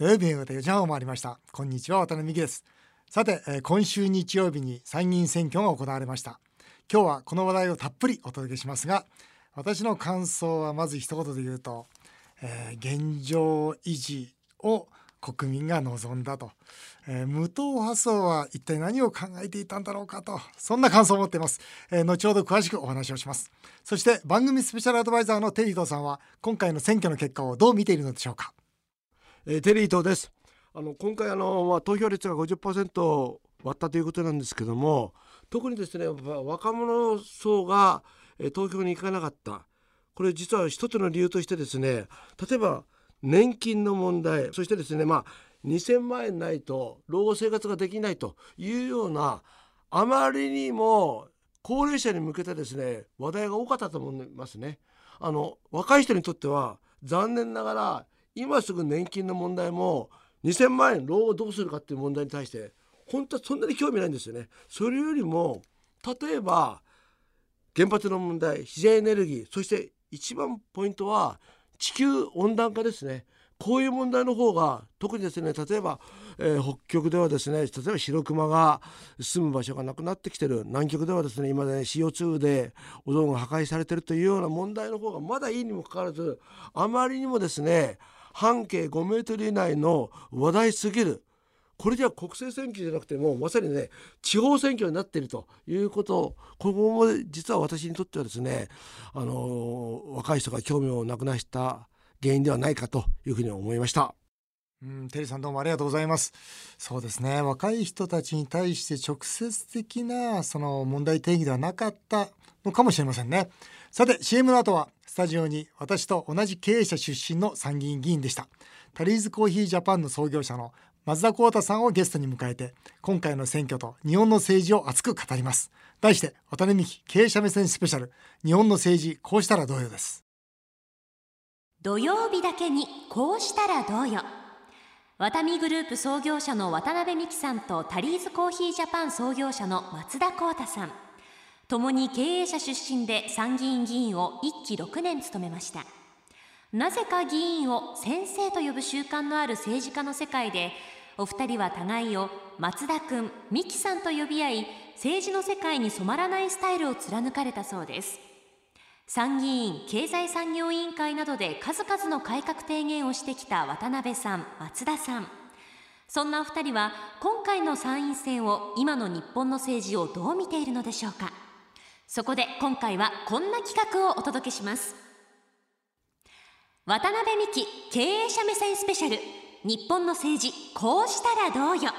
土曜日夕方4時半を回りました。こんにちは渡辺美希です。さて、えー今週日曜日に参議院選挙が行われました。今日はこの話題をたっぷりお届けしますが私の感想はまず一言で言うと、えー現状維持を国民が望んだと、えー無党派層は一体何を考えていたんだろうかとそんな感想を持っています、えー後ほど詳しくお話をします。そして番組スペシャルアドバイザーのテリーさんは今回の選挙の結果をどう見ているのでしょうか。えーテリー伊藤ですあの今回あの、まあ、投票率が50%割ったということなんですけども特にですね若者層が、えー投票に行かなかったこれ実は一つの理由としてですね例えば年金の問題そしてですねまあ2000万円ないと老後生活ができないというようなあまりにも高齢者に向けてですね話題が多かったと思いますね。あの若い人にとっては残念ながら今すぐ年金の問題も2000万円老後どうするかっていう問題に対して本当はそんなに興味ないんですよね。それよりも例えば原発の問題自然エネルギーそして一番ポイントは地球温暖化ですね。こういう問題の方が特にですね例えば、えー北極ではですね例えば白熊が住む場所がなくなってきてる南極ではですね今ね CO2 でオゾンが破壊されてるというような問題の方がまだいいにもかかわらずあまりにもですね半径5メートル以内の話題すぎるこれじゃ国政選挙じゃなくてもうまさにね地方選挙になっているということここも実は私にとってはですねあの若い人が興味をなくなした原因ではないかというふうに思いました。うん、テリーさんどうもありがとうございます。そうですね。若い人たちに対して直接的なその問題定義ではなかったのかもしれませんね。さて CM の後はスタジオに私と同じ経営者出身の参議院議員でした。タリーズコーヒージャパンの創業者の松田幸太さんをゲストに迎えて今回の選挙と日本の政治を熱く語ります。題して渡辺美希経営者目線スペシャル日本の政治こうしたらどうよです。土曜日だけにこうしたらどうよワタミグループ創業者の渡辺美樹さんとタリーズコーヒージャパン創業者の松田幸太さん共に経営者出身で参議院議員を1期6年務めました。なぜか議員を先生と呼ぶ習慣のある政治家の世界でお二人は互いを松田君美樹さんと呼び合い政治の世界に染まらないスタイルを貫かれたそうです。参議院経済産業委員会などで数々の改革提言をしてきた渡辺さん松田さん。そんなお二人は今回の参院選を今の日本の政治をどう見ているのでしょうか？そこで今回はこんな企画をお届けします。渡辺美希経営者目線スペシャル日本の政治こうしたらどうよ。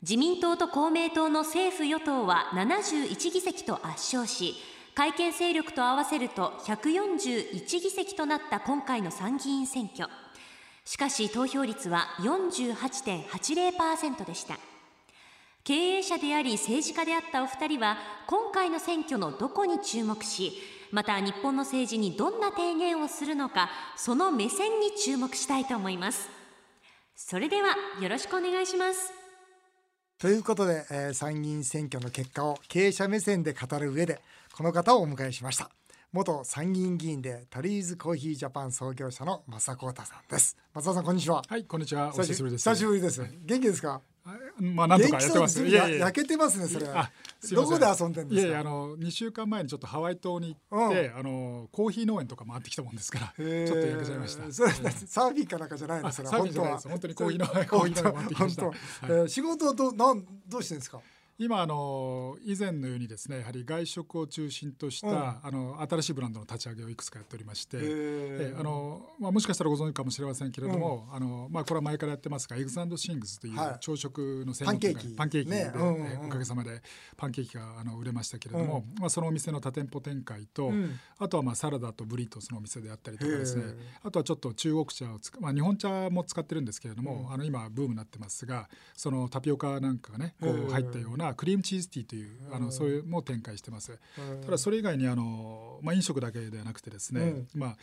自民党と公明党の政府与党は71議席と圧勝し改憲勢力と合わせると141議席となった今回の参議院選挙。しかし投票率は48.80%でした。経営者であり政治家であったお二人は今回の選挙のどこに注目しまた日本の政治にどんな提言をするのかその目線に注目したいと思います。それではよろしくお願いします。ということで、えー参議院選挙の結果を経営者目線で語る上でこの方をお迎えしました。元参議院議員でタリーズコーヒージャパン創業者の正幸太さんです。松田さんこんにちは。はい、こんにちは。お久しぶりです。久しぶりです。元気ですか？まあ、なんとかやってます。いや焼けてますねそれは。どこで遊んでんですか？いやいや、あの、二週間前にちょっとハワイ島に行って、あの、コーヒー農園とか回ってきたもんですから。ちょっと焼けちゃいました。それはサーフィンかなんかじゃないの？あそれサーフィンじゃないです。本当にコーヒーのコーヒーの回ってきました。仕事はどうなんどうしてんですか？今、あの、以前のようにですね、やはり外食を中心とした、うん。あの、新しいブランドの立ち上げをいくつかやっておりまして。へえーあのまあ、もしかしたらご存知かもしれませんけれども、あのまあ、これは前からやってますがエグザンドシングスというはい。朝食の専門店がパンケーキ。パンケーキで、ね。うんうんおかげさまでパンケーキがあの売れましたけれども、まあ、そのお店の多店舗展開と、うん。あとはまあサラダとブリトースのお店であったりとかですねあとはちょっと中国茶をまあ、日本茶も使ってるんですけれども、あの今ブームになってますがそのタピオカなんかがねこう入ったようななクリームチーズティーというあうん。のそういうも展開してます。うんただそれ以外にあの、まあ、飲食だけではなくてですね、うん。まあ、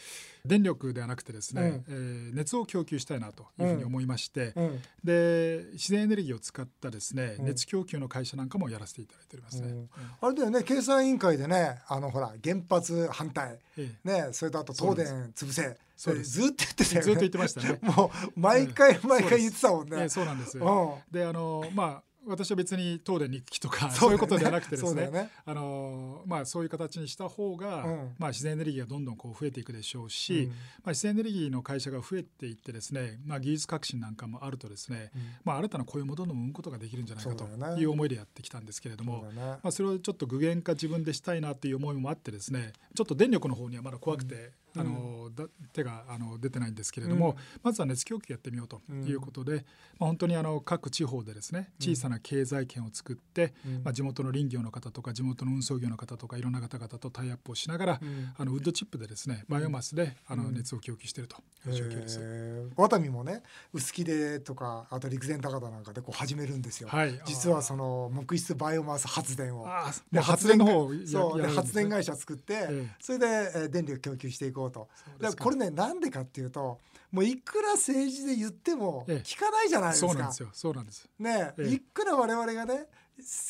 電力ではなくてですね、うん。えー熱を供給したいなというふうに思いまして、うん。で自然エネルギーを使ったですね、うん。熱供給の会社なんかもやらせていただいておりますね。うん。あれだよね経産委員会でねあのほら原発反対。えねそれとあと東電潰せ。そうです。ずっと言ってたずっと言ってましたね。もう毎回毎回言ってたもんね。ええそうなんです。うん。であのまあ私は別に東電に行く気とかそうういうことではなくてですね。ね。あのまあそういう形にした方が、うん。まあ自然エネルギーがどんどんこう増えていくでしょうし、うん。まあ自然エネルギーの会社が増えていってですね、まあ技術革新なんかもあるとですね、まあ新たな雇用もどんどん生むことができるんじゃないかという思いでやってきたんですけれども、ね。まあそれをちょっと具現化自分でしたいなという思いもあってですね、ちょっと電力の方にはまだ怖くて、あのだ手があの出てないんですけれども、うん。まずは熱供給やってみようということで、まあ本当にあの各地方でですね小さな経済圏を作って、うん。まあ地元の林業の方とか地元の運送業の方とかいろんな方々とタイアップをしながら、うん。あのウッドチップでですねバイオマスであのうん。熱を供給しているという状況です。へー。ワタミもね臼杵でとかあと陸前高田なんかでこう始めるんですよ、はい。実はその木質バイオマス発電をで発電の方そうで発電会社作って、ええそれで、えー。電力供給していこうと。そうですか。だからこれねなんでかっていうともういくら政治で言ってもええ。聞かないじゃないですか。そうなんですよ。そうなんです。ねええいくら我々がね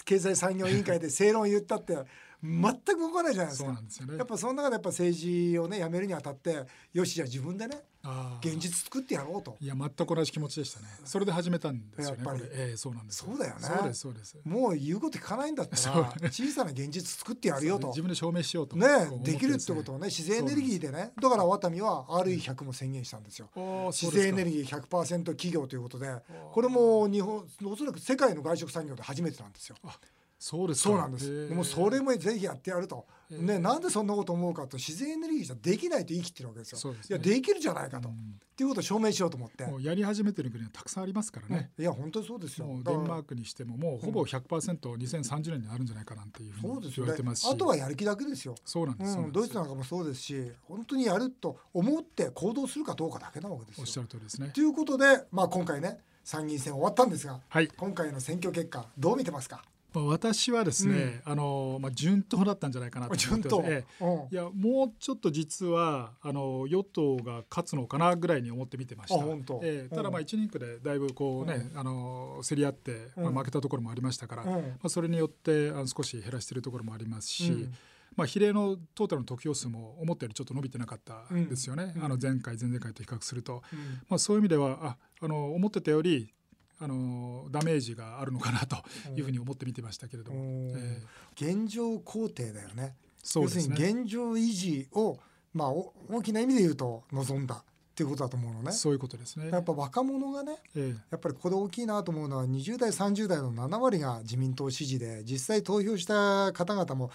経済産業委員会で正論を言ったって全く動かないじゃないですか。すよね。やっぱその中でやっぱ政治をねやめるにあたってよしじゃあ自分でね現実作ってやろうと。いや全く同じ気持ちでしたね。それで始めたんですよね。やっぱり。ええそうなんです。そうだよね。そうですそうです。もう言うこと聞かないんだったら小さな現実作ってやるよと。自分で証明しようとねできるってことをね自然エネルギーでね。だからワタミは RE100 も宣言したんですよ。自然エネルギー100%企業ということで。これも日本おそらく世界の外食産業で初めてなんですよ。そうですかそうなんです。でもそれもぜひやってやると。ね、なんでそんなこと思うかと自然エネルギーじゃできないと言い切ってるわけですよ。ねいやできるじゃないかと。っうんていうことを証明しようと思って。やり始めてる国はたくさんありますからね。いや本当にそうですよ。デンマークにしてももうほぼ100%、2030年になるんじゃないかなんていうふうに言われてますし。あとはやる気だけですよ。そうなんです。そううん、ドイツなんかもそうですし本当にやると思って行動するかどうかだけなわけですよ。おっしゃる通りですねと。いうことで、まあ、今回ね参議院選終わったんですがはい。今回の選挙結果どう見てますか？まあ私はですね、あのまあ順当だったんじゃないかなと思順当、ってます。ええ。う。んいやもうちょっと実はあの与党が勝つのかなぐらいに思って見てました。あ本当。ええ。ただまあ一人区でだいぶこうね、あの競り合って、まうん。あ、負けたところもありましたから、うん。まあ、それによってあの少し減らしているところもありますし、うん。まあ、比例のトータルの得票数も思ったよりちょっと伸びてなかったんですよね、うん。あの前回前々回と比較すると、うん。まあ、そういう意味ではああの思ってたよりあのダメージがあるのかなというふうに思って見てましたけれども、うん。ええ。現状肯定だよね。そうですね。要するに現状維持を、まあ、お大きな意味で言うと望んだっていうことだと思うのね。そういうことですね。やっぱ若者がねええ。やっぱりここで大きいなと思うのは20代30代の7割が自民党支持で実際投票した方々も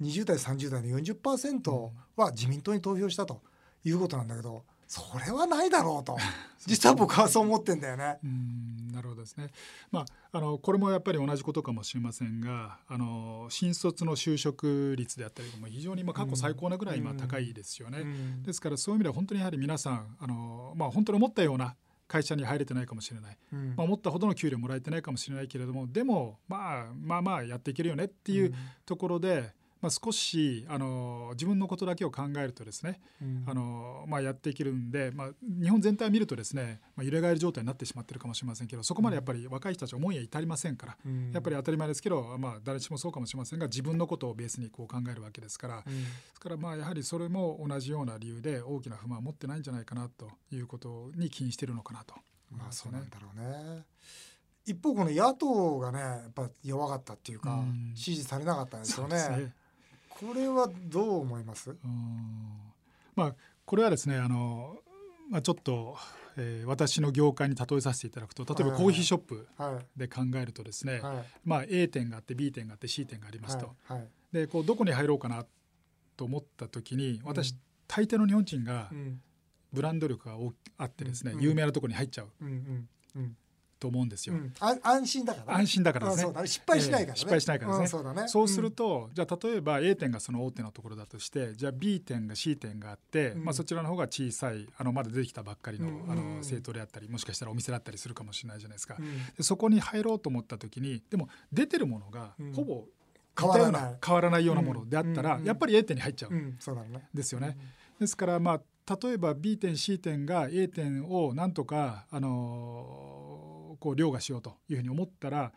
20代30代の40%は自民党に投票したということなんだけどそれはないだろうと 実は僕はそう思ってんだよね。うんなるほどですね。まああのこれもやっぱり同じことかもしれませんが、あの新卒の就職率であったりも非常に今過去最高なぐらい今高いですよね。うんですからそういう意味では本当にやはり皆さんあのまあ本当に思ったような会社に入れてないかもしれない、うんまあ、思ったほどの給料もらえてないかもしれないけれどもでもまあまあまあやっていけるよねっていうところで、まあ、少しあの自分のことだけを考えるとですねうんあの、まあ、やっていけるんで、まあ、日本全体を見るとですね、まあ、揺れ返り状態になってしまってるかもしれませんけどそこまでやっぱり若い人たちは思いや至りませんから、うんやっぱり当たり前ですけど、まあ、誰しもそうかもしれませんが自分のことをベースにこう考えるわけですから、うんですからまあやはりそれも同じような理由で大きな不満を持ってないんじゃないかなということに起因しているのかなと思いまあそうなん。だろうね。一方この野党がねやっぱ弱かったっていうか、うん支持されなかったんですよね。これはどう思います？うん。まあこれはですねあの、まあ、ちょっと、えー私の業界に例えさせていただくと例えばコーヒーショップはい。で考えるとですね、はい。まあ、A 店があって B 店があって C 店がありますと、はい。はい。でこうどこに入ろうかなと思った時に私、うん。大抵の日本人がうん。ブランド力があってですね、うん。有名なところに入っちゃう。うんうんうんと思うんですよ。安心だからね。安心だからですね。失敗しないから失敗しないからですね。うんそうすると、じゃあ例えば A 店がその大手のところだとしてじゃあ B 店が C 店があって、うん。まあ、そちらの方が小さいあのまだ出てきたばっかりの,、うん。あの政党であったりもしかしたらお店だったりするかもしれないじゃないですか。うん。でそこに入ろうと思った時にでも出てるものがうん。ほぼ変わらない。変わらないようなものであったら、うん。やっぱり A 店に入っちゃううん。ですよね。ですからまあ例えば B 店 C 店が A 店をなんとか、あのーこう凌駕しようというふうに思ったら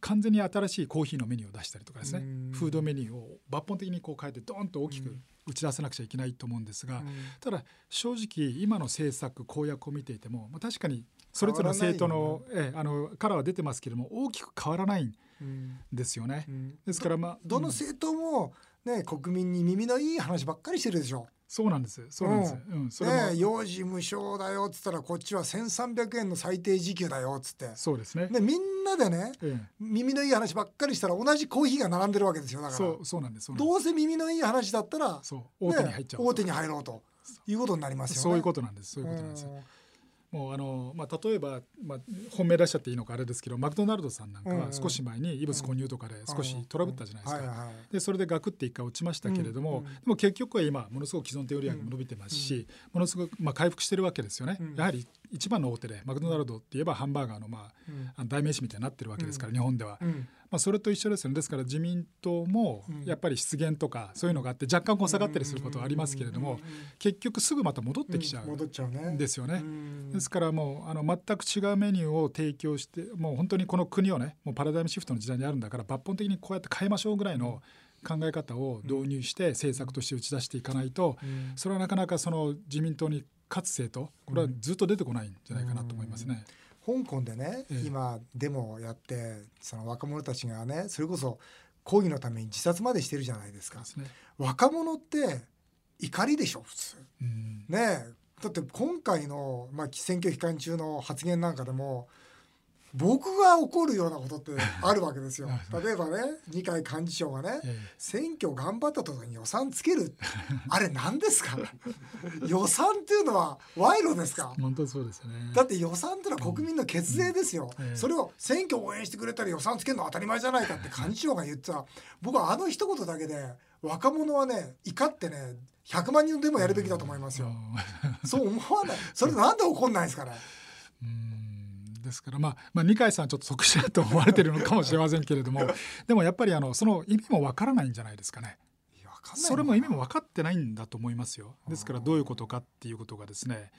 完全に新しいコーヒーのメニューを出したりとかですねうん。フードメニューを抜本的にこう変えてドーンと大きくうん。打ち出さなくちゃいけないと思うんですが、うん。ただ正直今の政策公約を見ていても、まあ、確かにそれぞれの政党の,、ええあのカラーは出てますけれども大きく変わらないんうん。ですよね。うん。ですからまあうんどの政党もね国民に耳のいい話ばっかりしてるでしょ。そうなんですそうなんです。うん、それも、ね幼児無償だよっつったらこっちは1,300円の最低時給だよっつって。そうですね。でみんなでねええ耳のいい話ばっかりしたら同じコーヒーが並んでるわけですよだからそうそうなんです。どうせ耳のいい話だったらそう大手に入っちゃう、ね大手に入ろうということになりますよね。そういうことなんですそういうことなんですよもうあの、まあ、例えば、まあ、本命出しちゃっていいのかあれですけどマクドナルドさんなんかは少し前に異物混入とかで少しトラブったじゃないですか。でそれでガクって一回落ちましたけれども、でも結局は今ものすごく既存店売り上げも伸びてますし、ものすごく、まあ、回復してるわけですよね、うん。やはり一番の大手でマクドナルドって言えばハンバーガーの,、まあ、代名詞みたいになってるわけですから、うん。日本では、うんまあ、それと一緒ですよね。ですから自民党もうん。やっぱり失言とかそういうのがあって若干こう下がったりすることはありますけれども、結局すぐまた戻ってきちゃうんですよね。うん。ですからもうあの全く違うメニューを提供してもう本当にこの国をねもうパラダイムシフトの時代にあるんだから抜本的にこうやって変えましょうぐらいの考え方を導入して政策として打ち出していかないとうん。それはなかなかその自民党に勝つ政党これはずっと出てこないんじゃないかなと思いますね。香港でね、ええ。今デモをやってその若者たちがねそれこそ抗議のために自殺までしてるじゃないですか。ですね。若者って怒りでしょ普通。うん。ねえ。だって今回の、まあ、選挙期間中の発言なんかでも僕が怒るようなことって あるわけですよ。例えばね二階幹事長がねえ選挙頑張った時に予算つける。あれ何ですか？予算っていうのは賄賂ですか？え本当にそうですよね。だって予算ってのは国民の血税ですよ、それを選挙を応援してくれたら予算つけるのは当たり前じゃないかって幹事長が言ってた。僕はあの一言だけで若者はね怒ってね100万人でもやるべきだと思いますよ、そう思わない。それなんで怒んないんですかね？うんですから、まあ、まあ二階さんはちょっと即死だと思われてるのかもしれませんけれども でもやっぱりあのその意味もわからないんじゃないですかね。それも意味も分かってないんだと思いますよ。ですからどういうことかっていうことがですね、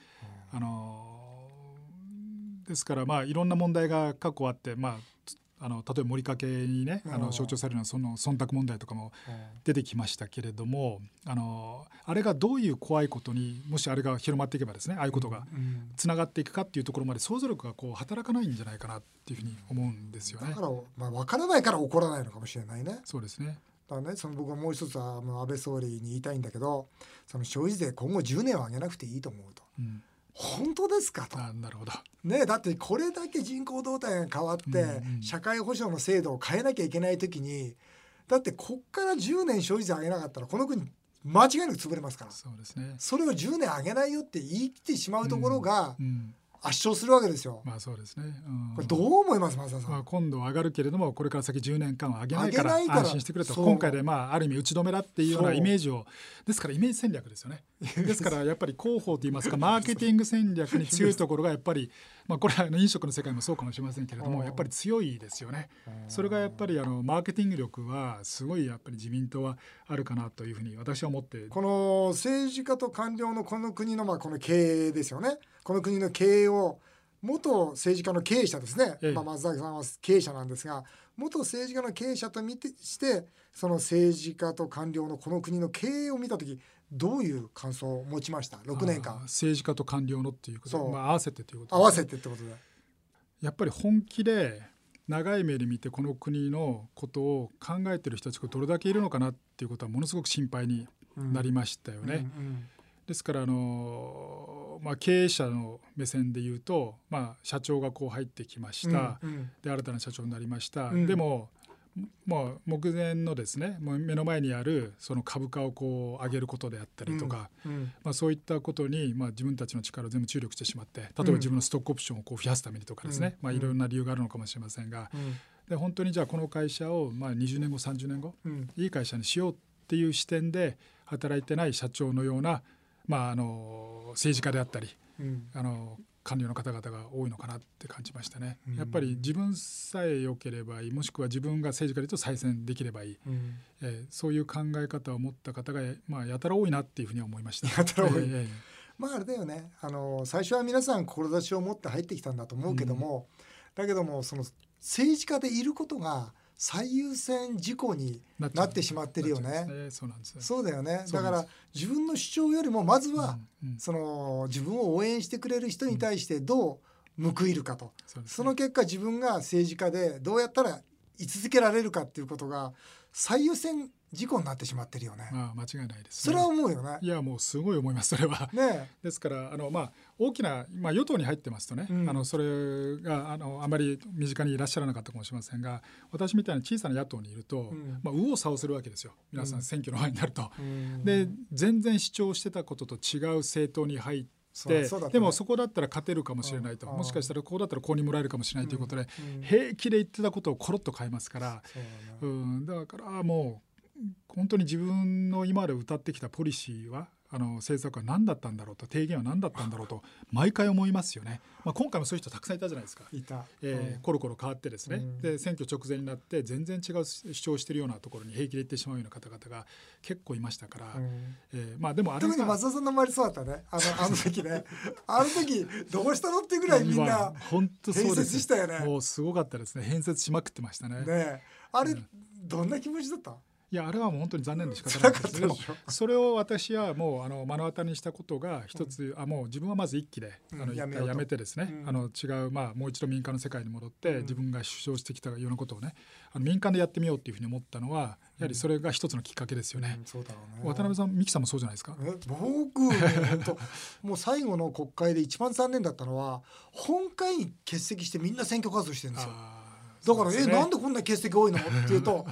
あのですからまあいろんな問題が過去あって、まあつあの例えば森かけにねあうん。の象徴されるようなその忖度問題とかもうん。出てきましたけれどもあのあれがどういう怖いことにもしあれが広まっていけばですねああいうことがうん。つながっていくかっていうところまで想像力がこう働かないんじゃないかなっていうふうに思うんですよね。だか。ら、まあ、分からないから怒らないのかもしれないね。そうですね。だからねその僕はもう一つはあの安倍総理に言いたいんだけどその消費税今後10年は上げなくていいと思うと。うん、本当ですかと。あなるほど。ねだってこれだけ人口動態が変わって、うんうん。社会保障の制度を変えなきゃいけない時にだってこっから10年消費税上げなかったらこの国間違いなく潰れますから。そうですね。それを10年上げないよって言い切ってしまうところがうん、圧勝するわけですよ。まあそうですね。うん。これどう思います増田さん、まあ、今度は上がるけれどもこれから先10年間は上げないから。安心してくれと。今回でまあある意味打ち止めだっていうようなイメージをですからイメージ戦略ですよね。ですからやっぱり広報といいますかマーケティング戦略に強いところがやっぱりまあこれはあの飲食の世界もそうかもしれませんけれどうん。もやっぱり強いですよね。それがやっぱりあのマーケティング力はすごいやっぱり自民党はあるかなというふうに私は思って。この政治家と官僚のこの国のまあこの経営ですよね。この国の経営を元政治家の経営者ですね、ええ。まあ、松崎さんは経営者なんですが元政治家の経営者と見てしてその政治家と官僚のこの国の経営を見た時どういう感想を持ちました？6年間。政治家と官僚のっていうことまあ、合わせてということ合わせてってことで。やっぱり本気で長い目で見てこの国のことを考えてる人たちがどれだけいるのかなっていうことはものすごく心配になりましたよね。うんですからあの、まあ、経営者の目線で言うと、まあ、社長がこう入ってきました、うんうん。で新たな社長になりました、うん。でももう目前のですねもう目の前にあるその株価をこう上げることであったりとか、うんまあ、そういったことに、まあ、自分たちの力を全部注力してしまって例えば自分のストックオプションをこう増やすためにとかですね、うん。まあ、いろんな理由があるのかもしれませんが、うん。で本当にじゃあこの会社をまあ20年後30年後うん。いい会社にしようっていう視点で働いてない社長のような、まあ、あの政治家であったりうん。あの官僚の方々が多いのかなって感じましたね。うん。やっぱり自分さえ良ければいいもしくは自分が政治家でと再選できればいい、うん。えーそういう考え方を持った方が、まあ、やたら多いなっていうふうには思いました。やたら多い。えええまああれだよね。あの最初は皆さん志を持って入ってきたんだと思うけども、だけどもその政治家でいることが最優先事項にえなってしまってるよね。そうなんですね。そうだよね。だから自分の主張よりもまずは、うんうん。その自分を応援してくれる人に対してどう報いるかと、その結果自分が政治家でどうやったら居続けられるかっていうことが最優先事項になってしまってるよね。まあ間違いないです、それは思うよね。いやもうすごい思いますそれは。ねですからあの、まあ、大きな、まあ、与党に入ってますとね、うんあのそれがあのあまり身近にいらっしゃらなかったかもしれませんが私みたいな小さな野党にいると、んまあ、右往左往するわけですよ皆さうんん選挙の前になると。うんで全然主張してたことと違う政党に入ってそうそうだったね。でもそこだったら勝てるかもしれないと。うん。もしかしたらこうだったらこうにもらえるかもしれないということで、うん。平気で言ってたことをコロッと変えますから、うん、だからもう本当に自分の今まで歌ってきたポリシーはあの政策は何だったんだろうと提言は何だったんだろうと毎回思いますよね。まあ、今回もそういう人たくさんいたじゃないですか。いた。えーコロコロ変わってですね、うんで選挙直前になって全然違う主張をしているようなところに平気で行ってしまうような方々が結構いましたから、うんえーまあでもあれ特にが松田さんの周りそうだったね。あのあの時ね。あの時どうしたのってぐらいみんなまあ本当そう変でしたよね。もうすごかったですね編説しまくってましたね。ねえあれうんどんな気持ちだった？いやあれはもう本当に残念で仕方ないですでも辛かったでしょ？それを私はもうあの目の当たりにしたことが一つ、あもう自分はまず一期で、うん。あの一やめてですね、うん。あの違うまあもう一度民間の世界に戻って、うん。自分が主張してきたようなことをねあの民間でやってみようっていうふうに思ったのはやはりそれが一つのきっかけですよね。渡辺さん、三木さんもそうじゃないですか？え僕も もう最後の国会で一番残念だったのは本会議欠席してみんな選挙活動してるんですよ。だから、ね。なんでこんな欠席多いの？っていうと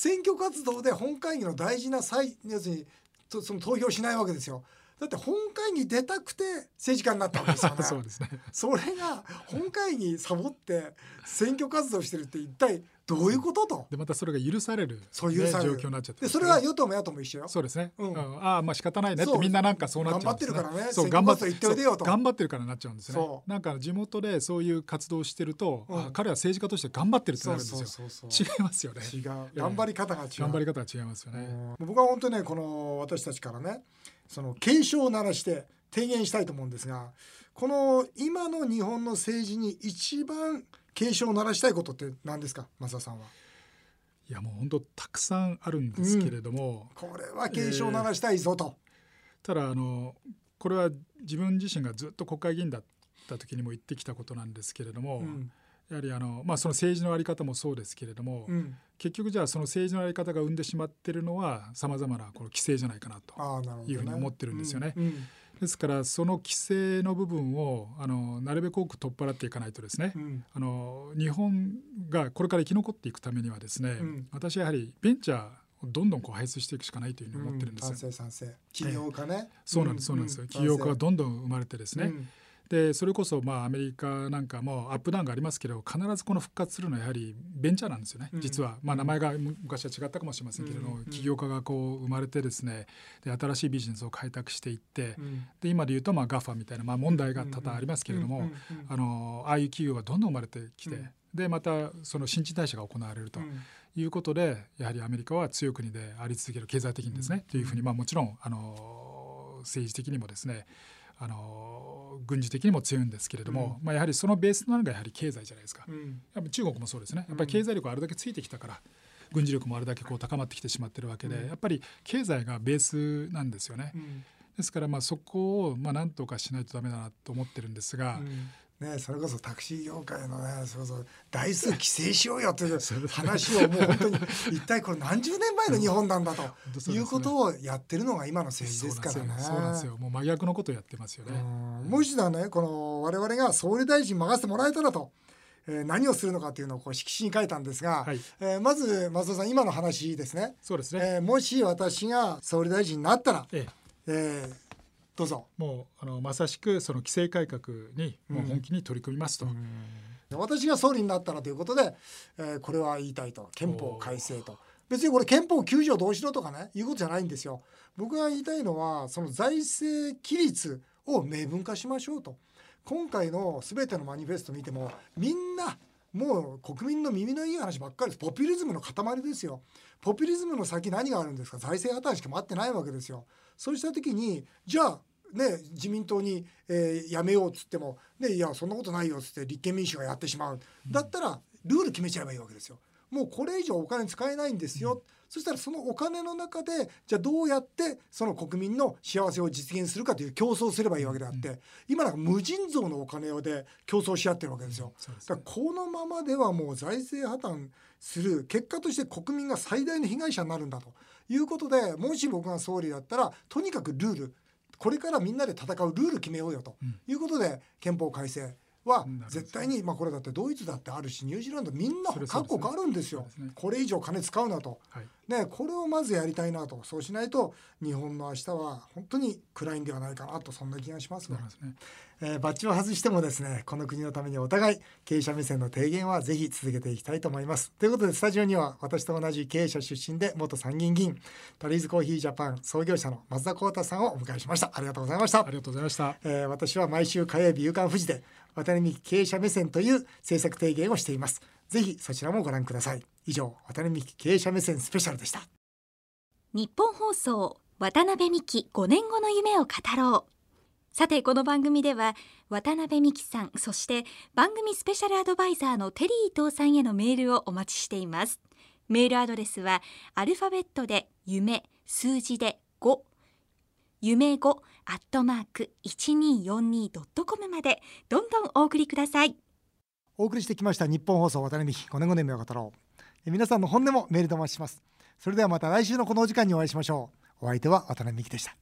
選挙活動で本会議の大事な際要するにその投票しないわけですよ。だって本会議出たくて政治家になったわけですよね。そうですね。それが本会議サボって選挙活動してるって一体どういうことと。でまたそれが許される,、そう許される状況になっちゃってねそれは与党も野党も一緒よ。そうですね。ううんん、ああまあ仕方ないねってみんななんかそうなっちゃうんです、頑張ってるからねそう頑張って活動行っておいでよと頑張ってるからなっちゃうんですねそ。なんか地元でそういう活動をしてると、うんあ彼は政治家として頑張ってるってなるんですよ。そうそうそう。違いますよね。違う頑張り方が違う。頑張り方が違いますよね。うん僕は本当にねこの私たちからねその警鐘を鳴らして提言したいと思うんですがこの今の日本の政治に一番警鐘を鳴らしたいことって何ですか？増田さんは。いやもう本当たくさんあるんですけれども、これは警鐘を鳴らしたいぞと。ただあのこれは自分自身がずっと国会議員だった時にも言ってきたことなんですけれども、うんやはりあのまあその政治のあり方もそうですけれども、うん、結局じゃあその政治のあり方が生んでしまってるのはさまざまなこの規制じゃないかなと。ああなるほど、ね、いうふうに思ってるんですよね。うんうん。ですからその規制の部分をあのなるべく多く取っ払っていかないとですね、うん。あの日本がこれから生き残っていくためにはですね、うん。私はやはりベンチャーをどんどんこう輩出していくしかないというふうに思ってるんですよ。賛成賛成。起業家ね、そうなんです、そうなんですよ。起業家がんどんどん生まれてですね、でそれこそまあアメリカなんかもアップダウンがありますけど必ずこの復活するのはやはりベンチャーなんですよね、うん。実は、まあ、名前がむ昔は違ったかもしれませんけれども、うん起業家がこう生まれてですねで新しいビジネスを開拓していって、うん。で今で言うとまあ GAFA みたいな、まあ、問題が多々ありますけれども、あのああいう企業がどんどん生まれてきて、うん。でまたその新陳代謝が行われるということで、やはりアメリカは強い国であり続ける経済的にですね、というふうに、まあ、もちろんあの政治的にもですねあの軍事的にも強いんですけれども、まあ、やはりそのベースとなるのがやはり経済じゃないですか。うん。やっぱ中国もそうですね。やっぱり経済力があれだけついてきたから、軍事力もあれだけこう高まってきてしまってるわけで、うん。やっぱり経済がベースなんですよね。うん。ですからまあそこをまあ何とかしないとダメだなと思ってるんですが、ね、それこそタクシー業界のねそうそう台数規制しようよという 話をもう本当に一体これ何十年前の日本なんだということをやってるのが今の政治ですからね。そうなんですよ。もう真逆のことをやってますよね。うん。もう一度ねこの我々が総理大臣任せてもらえたらと、えー何をするのかというのをこう色紙に書いたんですが、はい。えーまず松尾さん今の話ですね。そうですね、えーもし私が総理大臣になったら、ええ。えーどうぞ。もうあのまさしくその規制改革にもう本気に取り組みますと、私が総理になったらということで、えーこれは言いたいと。憲法改正と。別にこれ憲法9条どうしろとかねいうことじゃないんですよ。僕が言いたいのはその財政規律を明文化しましょうと。今回の全てのマニフェスト見てもみんなもう国民の耳のいい話ばっかりです。ポピュリズムの塊ですよ。ポピュリズムの先何があるんですか？財政破綻しか待ってないわけですよ。そうした時にじゃあね、自民党に、えーやめようっつっても、ね、いやそんなことないよっつって立憲民主がやってしまう。だったらルール決めちゃえばいいわけですよ。もうこれ以上お金使えないんですよ、そしたらそのお金の中でじゃあどうやってその国民の幸せを実現するかという競争をすればいいわけであって、今なんか無尽蔵のお金をで競争し合ってるわけですよ。そうですね。だからこのままではもう財政破綻する。結果として国民が最大の被害者になるんだということでもし僕が総理だったらとにかくルールこれからみんなで戦うルール決めようよということで憲法改正は絶対にまあこれだってドイツだってあるしニュージーランドみんな各国あるんですよ。これ以上金使うなと。はい。ね、これをまずやりたいなと。そうしないと日本の明日は本当に暗いんではないかなとそんな気がしますが。ね。えーバッジを外してもですねこの国のためにお互い経営者目線の提言はぜひ続けていきたいと思います。ということでスタジオには私と同じ経営者出身で元参議院議員タリーズコーヒージャパン創業者の松田幸太さんをお迎えしました。ありがとうございました。ありがとうございました。えー私は毎週火曜日夕刊富士で渡辺美希経営者目線という政策提言をしています。ぜひそちらもご覧ください。以上渡辺美希経営者目線スペシャルでした。日本放送渡辺美希5年後の夢を語ろう。さてこの番組では渡辺美希さんそして番組スペシャルアドバイザーのテリー伊藤さんへのメールをお待ちしています。メールアドレスはアルファベットで夢数字で5夢5アットマーク 1242.com までどんどんお送りください。お送りしてきました日本放送渡辺美希5年5年目を語ろう。え皆さんの本音もメールでお待ちします。それではまた来週のこのお時間にお会いしましょう。お相手は渡辺美希でした。